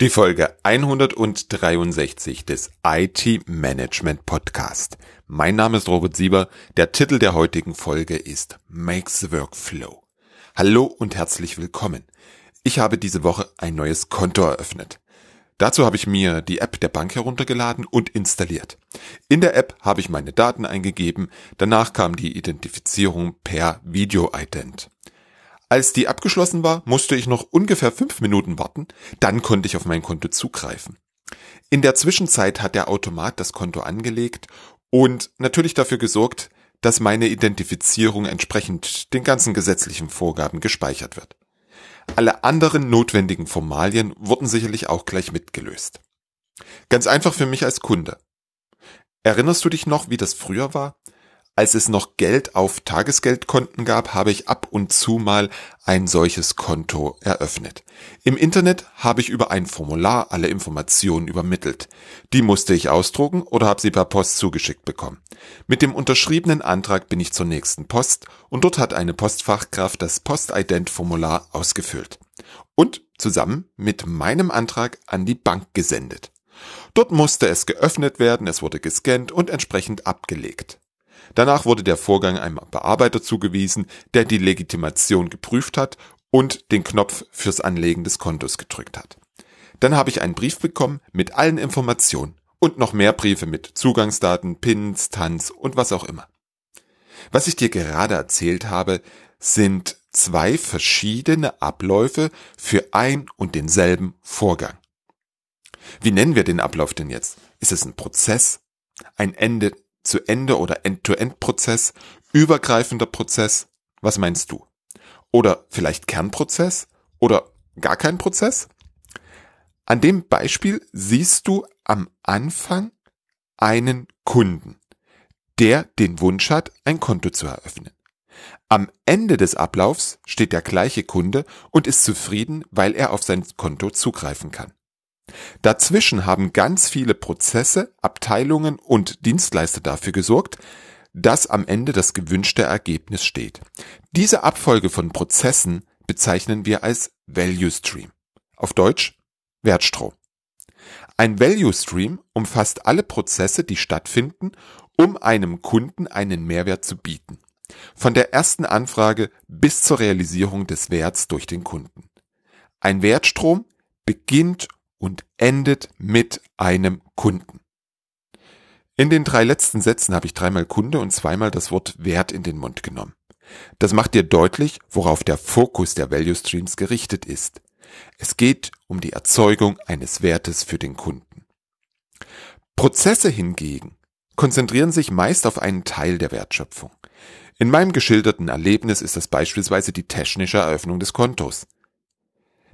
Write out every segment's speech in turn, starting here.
Die Folge 163 des IT Management Podcast. Mein Name ist Robert Sieber. Der Titel der heutigen Folge ist Makes the Workflow. Hallo und herzlich willkommen. Ich habe diese Woche ein neues Konto eröffnet. Dazu habe ich mir die App der Bank heruntergeladen und installiert. In der App habe ich meine Daten eingegeben, danach kam die Identifizierung per Video-Ident. Als die abgeschlossen war, musste ich noch ungefähr fünf Minuten warten, dann konnte ich auf mein Konto zugreifen. In der Zwischenzeit hat der Automat das Konto angelegt und natürlich dafür gesorgt, dass meine Identifizierung entsprechend den ganzen gesetzlichen Vorgaben gespeichert wird. Alle anderen notwendigen Formalien wurden sicherlich auch gleich mitgelöst. Ganz einfach für mich als Kunde. Erinnerst du dich noch, wie das früher war? Als es noch Geld auf Tagesgeldkonten gab, habe ich ab und zu mal ein solches Konto eröffnet. Im Internet habe ich über ein Formular alle Informationen übermittelt. Die musste ich ausdrucken oder habe sie per Post zugeschickt bekommen. Mit dem unterschriebenen Antrag bin ich zur nächsten Post und dort hat eine Postfachkraft das Postident-Formular ausgefüllt und zusammen mit meinem Antrag an die Bank gesendet. Dort musste es geöffnet werden, es wurde gescannt und entsprechend abgelegt. Danach wurde der Vorgang einem Bearbeiter zugewiesen, der die Legitimation geprüft hat und den Knopf fürs Anlegen des Kontos gedrückt hat. Dann habe ich einen Brief bekommen mit allen Informationen und noch mehr Briefe mit Zugangsdaten, Pins, Tanz und was auch immer. Was ich dir gerade erzählt habe, sind zwei verschiedene Abläufe für ein und denselben Vorgang. Wie nennen wir den Ablauf denn jetzt? Ist es ein Prozess, ein Ende zu Ende oder End-to-End-Prozess, übergreifender Prozess? Was meinst du? Oder vielleicht Kernprozess? Oder gar kein Prozess? An dem Beispiel siehst du am Anfang einen Kunden, der den Wunsch hat, ein Konto zu eröffnen. Am Ende des Ablaufs steht der gleiche Kunde und ist zufrieden, weil er auf sein Konto zugreifen kann. Dazwischen haben ganz viele Prozesse, Abteilungen und Dienstleister dafür gesorgt, dass am Ende das gewünschte Ergebnis steht. Diese Abfolge von Prozessen bezeichnen wir als Value Stream. Auf Deutsch Wertstrom. Ein Value Stream umfasst alle Prozesse, die stattfinden, um einem Kunden einen Mehrwert zu bieten. Von der ersten Anfrage bis zur Realisierung des Werts durch den Kunden. Ein Wertstrom beginnt und endet mit einem Kunden. In den drei letzten Sätzen habe ich dreimal Kunde und zweimal das Wort Wert in den Mund genommen. Das macht dir deutlich, worauf der Fokus der Value Streams gerichtet ist. Es geht um die Erzeugung eines Wertes für den Kunden. Prozesse hingegen konzentrieren sich meist auf einen Teil der Wertschöpfung. In meinem geschilderten Erlebnis ist das beispielsweise die technische Eröffnung des Kontos.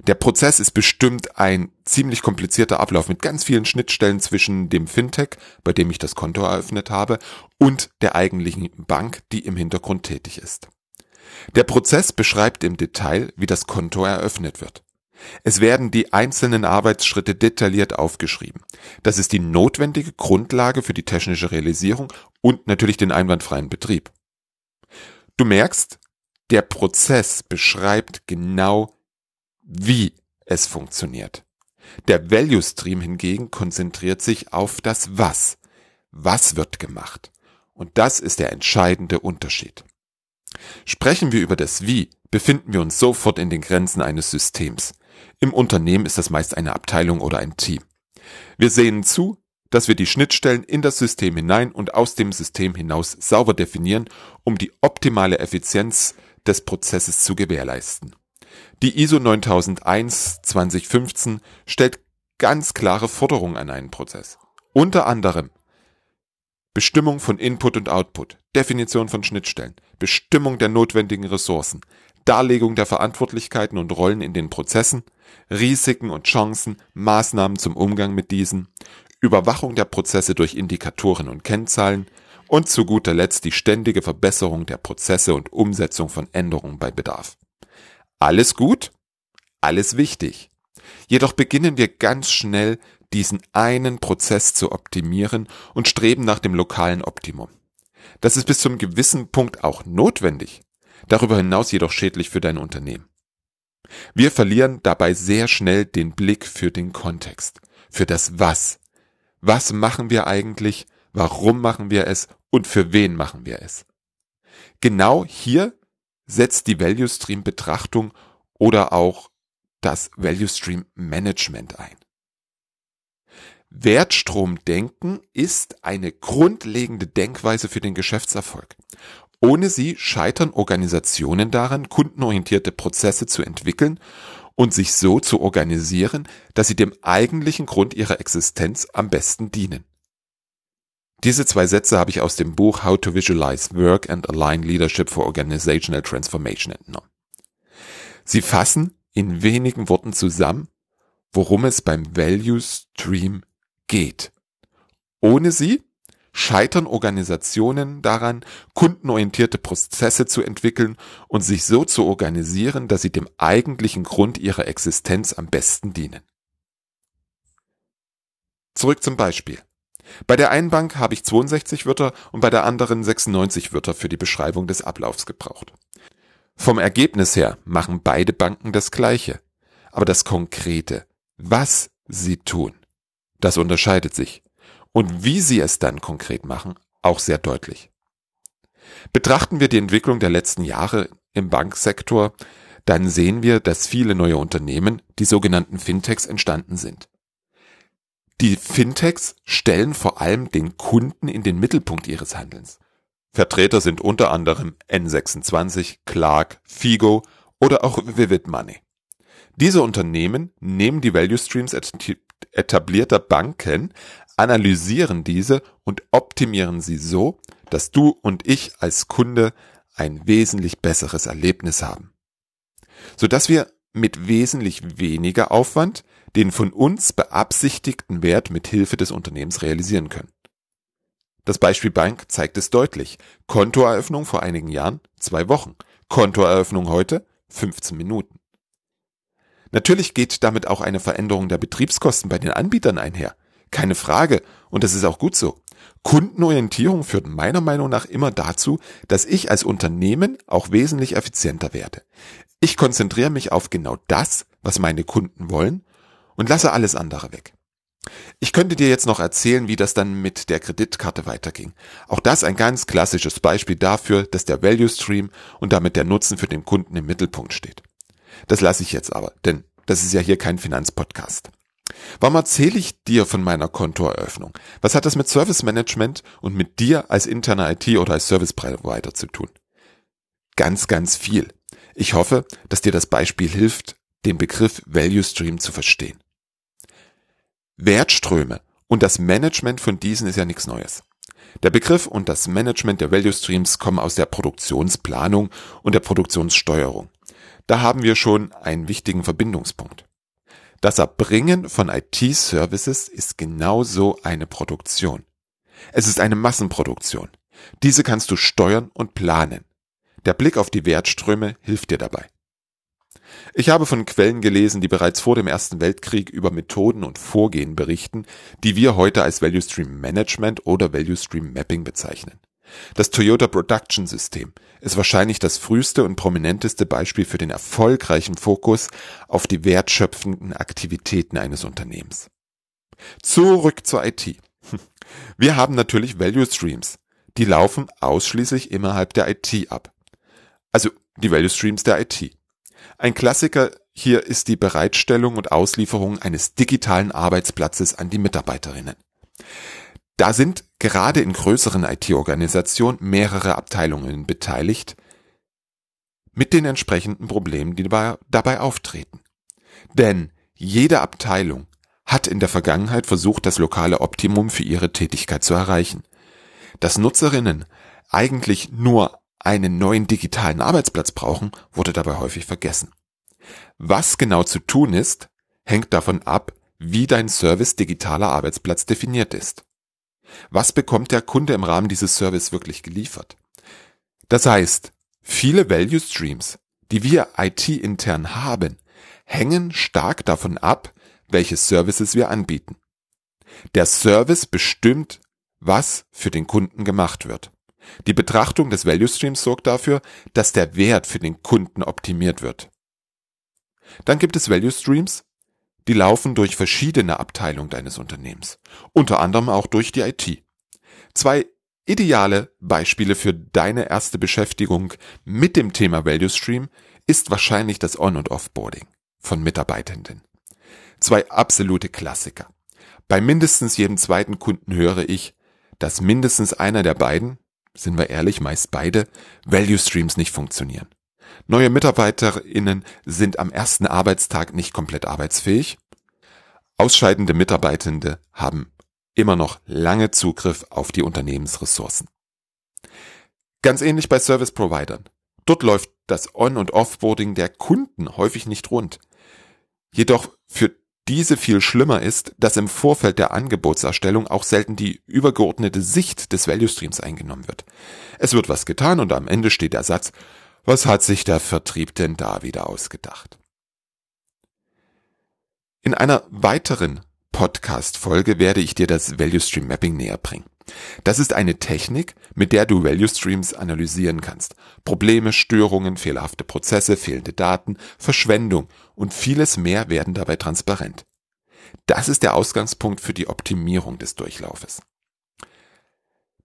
Der Prozess ist bestimmt ein ziemlich komplizierter Ablauf mit ganz vielen Schnittstellen zwischen dem Fintech, bei dem ich das Konto eröffnet habe, und der eigentlichen Bank, die im Hintergrund tätig ist. Der Prozess beschreibt im Detail, wie das Konto eröffnet wird. Es werden die einzelnen Arbeitsschritte detailliert aufgeschrieben. Das ist die notwendige Grundlage für die technische Realisierung und natürlich den einwandfreien Betrieb. Du merkst, der Prozess beschreibt genau, wie es funktioniert. Der Value Stream hingegen konzentriert sich auf das Was. Was wird gemacht? Und das ist der entscheidende Unterschied. Sprechen wir über das Wie, befinden wir uns sofort in den Grenzen eines Systems. Im Unternehmen ist das meist eine Abteilung oder ein Team. Wir sehen zu, dass wir die Schnittstellen in das System hinein und aus dem System hinaus sauber definieren, um die optimale Effizienz des Prozesses zu gewährleisten. Die ISO 9001 2015 stellt ganz klare Forderungen an einen Prozess. Unter anderem Bestimmung von Input und Output, Definition von Schnittstellen, Bestimmung der notwendigen Ressourcen, Darlegung der Verantwortlichkeiten und Rollen in den Prozessen, Risiken und Chancen, Maßnahmen zum Umgang mit diesen, Überwachung der Prozesse durch Indikatoren und Kennzahlen und zu guter Letzt die ständige Verbesserung der Prozesse und Umsetzung von Änderungen bei Bedarf. Alles gut, alles wichtig. Jedoch beginnen wir ganz schnell, diesen einen Prozess zu optimieren und streben nach dem lokalen Optimum. Das ist bis zum gewissen Punkt auch notwendig, darüber hinaus jedoch schädlich für dein Unternehmen. Wir verlieren dabei sehr schnell den Blick für den Kontext, für das Was. Was machen wir eigentlich? Warum machen wir es? Und für wen machen wir es? Genau hier setzt die Value Stream Betrachtung oder auch das Value Stream Management ein. Wertstromdenken ist eine grundlegende Denkweise für den Geschäftserfolg. Ohne sie scheitern Organisationen daran, kundenorientierte Prozesse zu entwickeln und sich so zu organisieren, dass sie dem eigentlichen Grund ihrer Existenz am besten dienen. Diese zwei Sätze habe ich aus dem Buch How to Visualize Work and Align Leadership for Organizational Transformation entnommen. Sie fassen in wenigen Worten zusammen, worum es beim Value Stream geht. Ohne sie scheitern Organisationen daran, kundenorientierte Prozesse zu entwickeln und sich so zu organisieren, dass sie dem eigentlichen Grund ihrer Existenz am besten dienen. Zurück zum Beispiel. Bei der einen Bank habe ich 62 Wörter und bei der anderen 96 Wörter für die Beschreibung des Ablaufs gebraucht. Vom Ergebnis her machen beide Banken das Gleiche. Aber das Konkrete, was sie tun, das unterscheidet sich und wie sie es dann konkret machen, auch sehr deutlich. Betrachten wir die Entwicklung der letzten Jahre im Banksektor, dann sehen wir, dass viele neue Unternehmen, die sogenannten Fintechs, entstanden sind. Die Fintechs stellen vor allem den Kunden in den Mittelpunkt ihres Handelns. Vertreter sind unter anderem N26, Clark, Figo oder auch Vivid Money. Diese Unternehmen nehmen die Value Streams etablierter Banken analysieren diese und optimieren sie so, dass du und ich als Kunde ein wesentlich besseres Erlebnis haben. Sodass wir mit wesentlich weniger Aufwand den von uns beabsichtigten Wert mit Hilfe des Unternehmens realisieren können. Das Beispiel Bank zeigt es deutlich. Kontoeröffnung vor einigen Jahren zwei Wochen. Kontoeröffnung heute 15 Minuten. Natürlich geht damit auch eine Veränderung der Betriebskosten bei den Anbietern einher. Keine Frage. Und das ist auch gut so. Kundenorientierung führt meiner Meinung nach immer dazu, dass ich als Unternehmen auch wesentlich effizienter werde. Ich konzentriere mich auf genau das, was meine Kunden wollen und lasse alles andere weg. Ich könnte dir jetzt noch erzählen, wie das dann mit der Kreditkarte weiterging. Auch das ein ganz klassisches Beispiel dafür, dass der Value Stream und damit der Nutzen für den Kunden im Mittelpunkt steht. Das lasse ich jetzt aber, denn das ist ja hier kein Finanzpodcast. Warum erzähle ich dir von meiner Kontoeröffnung? Was hat das mit Service Management und mit dir als interner IT oder als Service Provider zu tun? Ganz, ganz viel. Ich hoffe, dass dir das Beispiel hilft, den Begriff Value Stream zu verstehen. Wertströme und das Management von diesen ist ja nichts Neues. Der Begriff und das Management der Value Streams kommen aus der Produktionsplanung und der Produktionssteuerung. Da haben wir schon einen wichtigen Verbindungspunkt. Das Erbringen von IT-Services ist genauso eine Produktion. Es ist eine Massenproduktion. Diese kannst du steuern und planen. Der Blick auf die Wertströme hilft dir dabei. Ich habe von Quellen gelesen, die bereits vor dem Ersten Weltkrieg über Methoden und Vorgehen berichten, die wir heute als Value Stream Management oder Value Stream Mapping bezeichnen. Das Toyota Production System ist wahrscheinlich das früheste und prominenteste Beispiel für den erfolgreichen Fokus auf die wertschöpfenden Aktivitäten eines Unternehmens. Zurück zur IT. Wir haben natürlich Value Streams. Die laufen ausschließlich innerhalb der IT ab. Also die Value Streams der IT. Ein Klassiker hier ist die Bereitstellung und Auslieferung eines digitalen Arbeitsplatzes an die Mitarbeiterinnen. Da sind gerade in größeren IT-Organisationen mehrere Abteilungen beteiligt mit den entsprechenden Problemen, die dabei, auftreten. Denn jede Abteilung hat in der Vergangenheit versucht, das lokale Optimum für ihre Tätigkeit zu erreichen. Dass Nutzerinnen eigentlich nur einen neuen digitalen Arbeitsplatz brauchen, wurde dabei häufig vergessen. Was genau zu tun ist, hängt davon ab, wie dein Service digitaler Arbeitsplatz definiert ist. Was bekommt der Kunde im Rahmen dieses Service wirklich geliefert? Das heißt, viele Value Streams, die wir IT-intern haben, hängen stark davon ab, welche Services wir anbieten. Der Service bestimmt, was für den Kunden gemacht wird. Die Betrachtung des Value Streams sorgt dafür, dass der Wert für den Kunden optimiert wird. Dann gibt es Value Streams, die laufen durch verschiedene Abteilungen deines Unternehmens, unter anderem auch durch die IT. Zwei ideale Beispiele für deine erste Beschäftigung mit dem Thema Value Stream ist wahrscheinlich das On- und Offboarding von Mitarbeitenden. Zwei absolute Klassiker. Bei mindestens jedem zweiten Kunden höre ich, dass mindestens einer der beiden, sind wir ehrlich, meist beide, Value Streams nicht funktionieren. Neue MitarbeiterInnen sind am ersten Arbeitstag nicht komplett arbeitsfähig. Ausscheidende Mitarbeitende haben immer noch lange Zugriff auf die Unternehmensressourcen. Ganz ähnlich bei Service Providern. Dort läuft das On- und Offboarding der Kunden häufig nicht rund. Jedoch für diese viel schlimmer ist, dass im Vorfeld der Angebotserstellung auch selten die übergeordnete Sicht des Value Streams eingenommen wird. Es wird was getan und am Ende steht der Satz, was hat sich der Vertrieb denn da wieder ausgedacht? In einer weiteren Podcast-Folge werde ich dir das Value Stream Mapping näher bringen. Das ist eine Technik, mit der du Value Streams analysieren kannst. Probleme, Störungen, fehlerhafte Prozesse, fehlende Daten, Verschwendung und vieles mehr werden dabei transparent. Das ist der Ausgangspunkt für die Optimierung des Durchlaufes.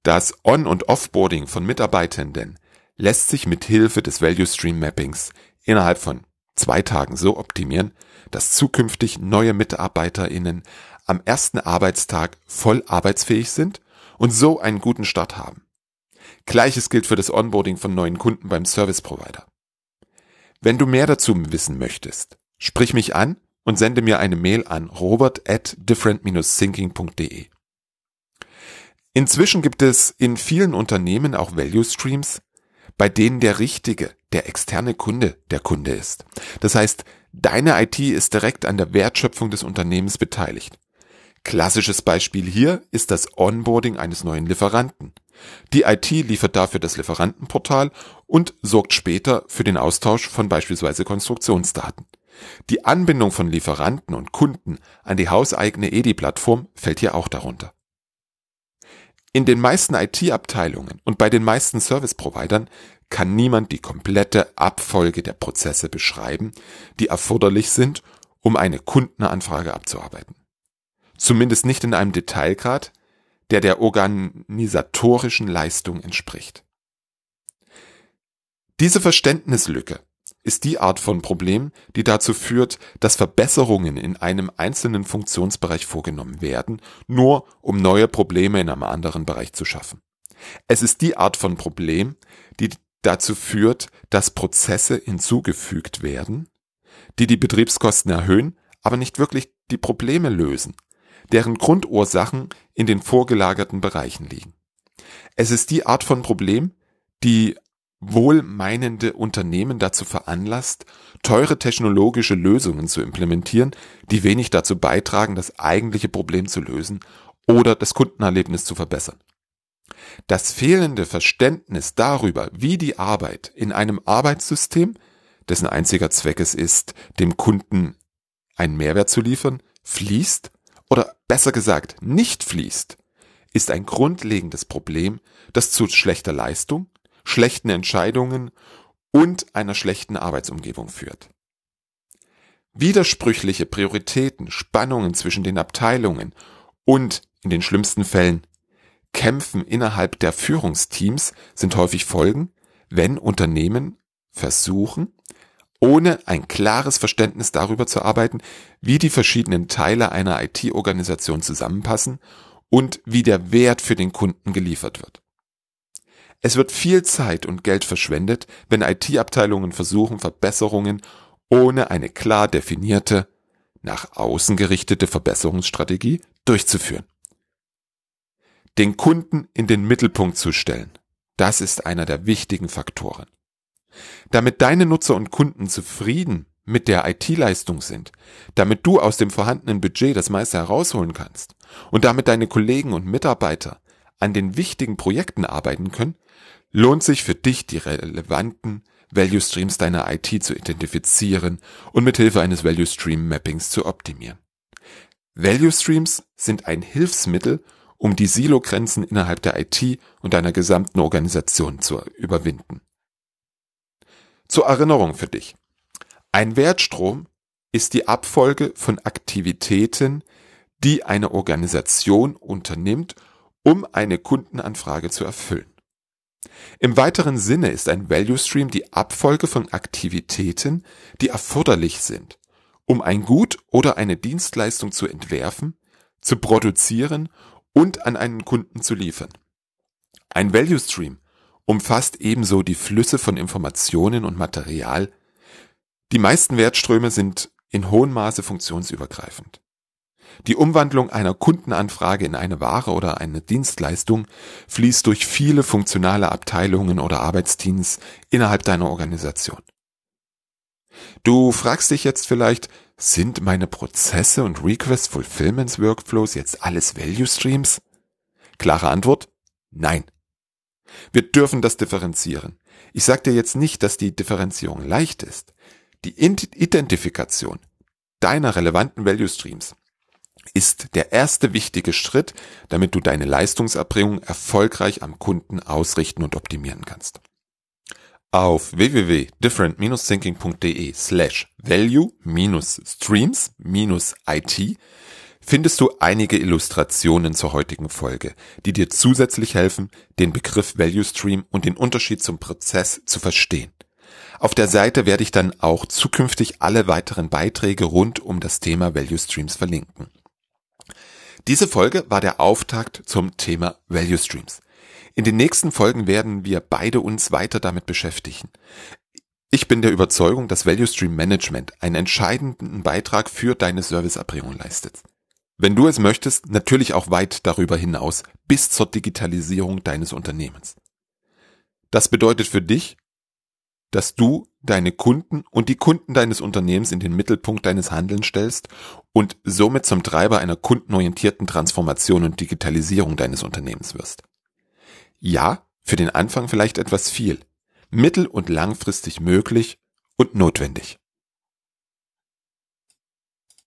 Das On- und Offboarding von Mitarbeitenden lässt sich mit Hilfe des Value Stream Mappings innerhalb von zwei Tagen so optimieren, dass zukünftig neue MitarbeiterInnen am ersten Arbeitstag voll arbeitsfähig sind und so einen guten Start haben. Gleiches gilt für das Onboarding von neuen Kunden beim Service Provider. Wenn du mehr dazu wissen möchtest, sprich mich an und sende mir eine Mail an robert at different-thinking.de. Inzwischen gibt es in vielen Unternehmen auch Value Streams, bei denen der richtige, der externe Kunde der Kunde ist. Das heißt, deine IT ist direkt an der Wertschöpfung des Unternehmens beteiligt. Klassisches Beispiel hier ist das Onboarding eines neuen Lieferanten. Die IT liefert dafür das Lieferantenportal und sorgt später für den Austausch von beispielsweise Konstruktionsdaten. Die Anbindung von Lieferanten und Kunden an die hauseigene EDI-Plattform fällt hier auch darunter. In den meisten IT-Abteilungen und bei den meisten Service-Providern kann niemand die komplette Abfolge der Prozesse beschreiben, die erforderlich sind, um eine Kundenanfrage abzuarbeiten. Zumindest nicht in einem Detailgrad, der der organisatorischen Leistung entspricht. Diese Verständnislücke ist die Art von Problem, die dazu führt, dass Verbesserungen in einem einzelnen Funktionsbereich vorgenommen werden, nur um neue Probleme in einem anderen Bereich zu schaffen. Es ist die Art von Problem, die dazu führt, dass Prozesse hinzugefügt werden, die die Betriebskosten erhöhen, aber nicht wirklich die Probleme lösen deren Grundursachen in den vorgelagerten Bereichen liegen. Es ist die Art von Problem, die wohlmeinende Unternehmen dazu veranlasst, teure technologische Lösungen zu implementieren, die wenig dazu beitragen, das eigentliche Problem zu lösen oder das Kundenerlebnis zu verbessern. Das fehlende Verständnis darüber, wie die Arbeit in einem Arbeitssystem, dessen einziger Zweck es ist, dem Kunden einen Mehrwert zu liefern, fließt, oder besser gesagt nicht fließt, ist ein grundlegendes Problem, das zu schlechter Leistung, schlechten Entscheidungen und einer schlechten Arbeitsumgebung führt. Widersprüchliche Prioritäten, Spannungen zwischen den Abteilungen und in den schlimmsten Fällen Kämpfen innerhalb der Führungsteams sind häufig Folgen, wenn Unternehmen versuchen, ohne ein klares Verständnis darüber zu arbeiten, wie die verschiedenen Teile einer IT-Organisation zusammenpassen und wie der Wert für den Kunden geliefert wird. Es wird viel Zeit und Geld verschwendet, wenn IT-Abteilungen versuchen, Verbesserungen ohne eine klar definierte, nach außen gerichtete Verbesserungsstrategie durchzuführen. Den Kunden in den Mittelpunkt zu stellen, das ist einer der wichtigen Faktoren. Damit deine Nutzer und Kunden zufrieden mit der IT-Leistung sind, damit du aus dem vorhandenen Budget das meiste herausholen kannst und damit deine Kollegen und Mitarbeiter an den wichtigen Projekten arbeiten können, lohnt sich für dich die relevanten Value Streams deiner IT zu identifizieren und mit Hilfe eines Value Stream Mappings zu optimieren. Value Streams sind ein Hilfsmittel, um die Silogrenzen innerhalb der IT und deiner gesamten Organisation zu überwinden. Zur Erinnerung für dich. Ein Wertstrom ist die Abfolge von Aktivitäten, die eine Organisation unternimmt, um eine Kundenanfrage zu erfüllen. Im weiteren Sinne ist ein Value Stream die Abfolge von Aktivitäten, die erforderlich sind, um ein Gut oder eine Dienstleistung zu entwerfen, zu produzieren und an einen Kunden zu liefern. Ein Value Stream umfasst ebenso die Flüsse von Informationen und Material. Die meisten Wertströme sind in hohem Maße funktionsübergreifend. Die Umwandlung einer Kundenanfrage in eine Ware oder eine Dienstleistung fließt durch viele funktionale Abteilungen oder Arbeitsteams innerhalb deiner Organisation. Du fragst dich jetzt vielleicht, sind meine Prozesse und Request Fulfillments Workflows jetzt alles Value Streams? Klare Antwort, nein. Wir dürfen das differenzieren. Ich sage dir jetzt nicht, dass die Differenzierung leicht ist. Die Identifikation deiner relevanten Value Streams ist der erste wichtige Schritt, damit du deine Leistungserbringung erfolgreich am Kunden ausrichten und optimieren kannst. Auf www.different-thinking.de slash value-streams-it findest du einige Illustrationen zur heutigen Folge, die dir zusätzlich helfen, den Begriff Value Stream und den Unterschied zum Prozess zu verstehen. Auf der Seite werde ich dann auch zukünftig alle weiteren Beiträge rund um das Thema Value Streams verlinken. Diese Folge war der Auftakt zum Thema Value Streams. In den nächsten Folgen werden wir beide uns weiter damit beschäftigen. Ich bin der Überzeugung, dass Value Stream Management einen entscheidenden Beitrag für deine Serviceerbringung leistet. Wenn du es möchtest, natürlich auch weit darüber hinaus bis zur Digitalisierung deines Unternehmens. Das bedeutet für dich, dass du deine Kunden und die Kunden deines Unternehmens in den Mittelpunkt deines Handelns stellst und somit zum Treiber einer kundenorientierten Transformation und Digitalisierung deines Unternehmens wirst. Ja, für den Anfang vielleicht etwas viel, mittel- und langfristig möglich und notwendig.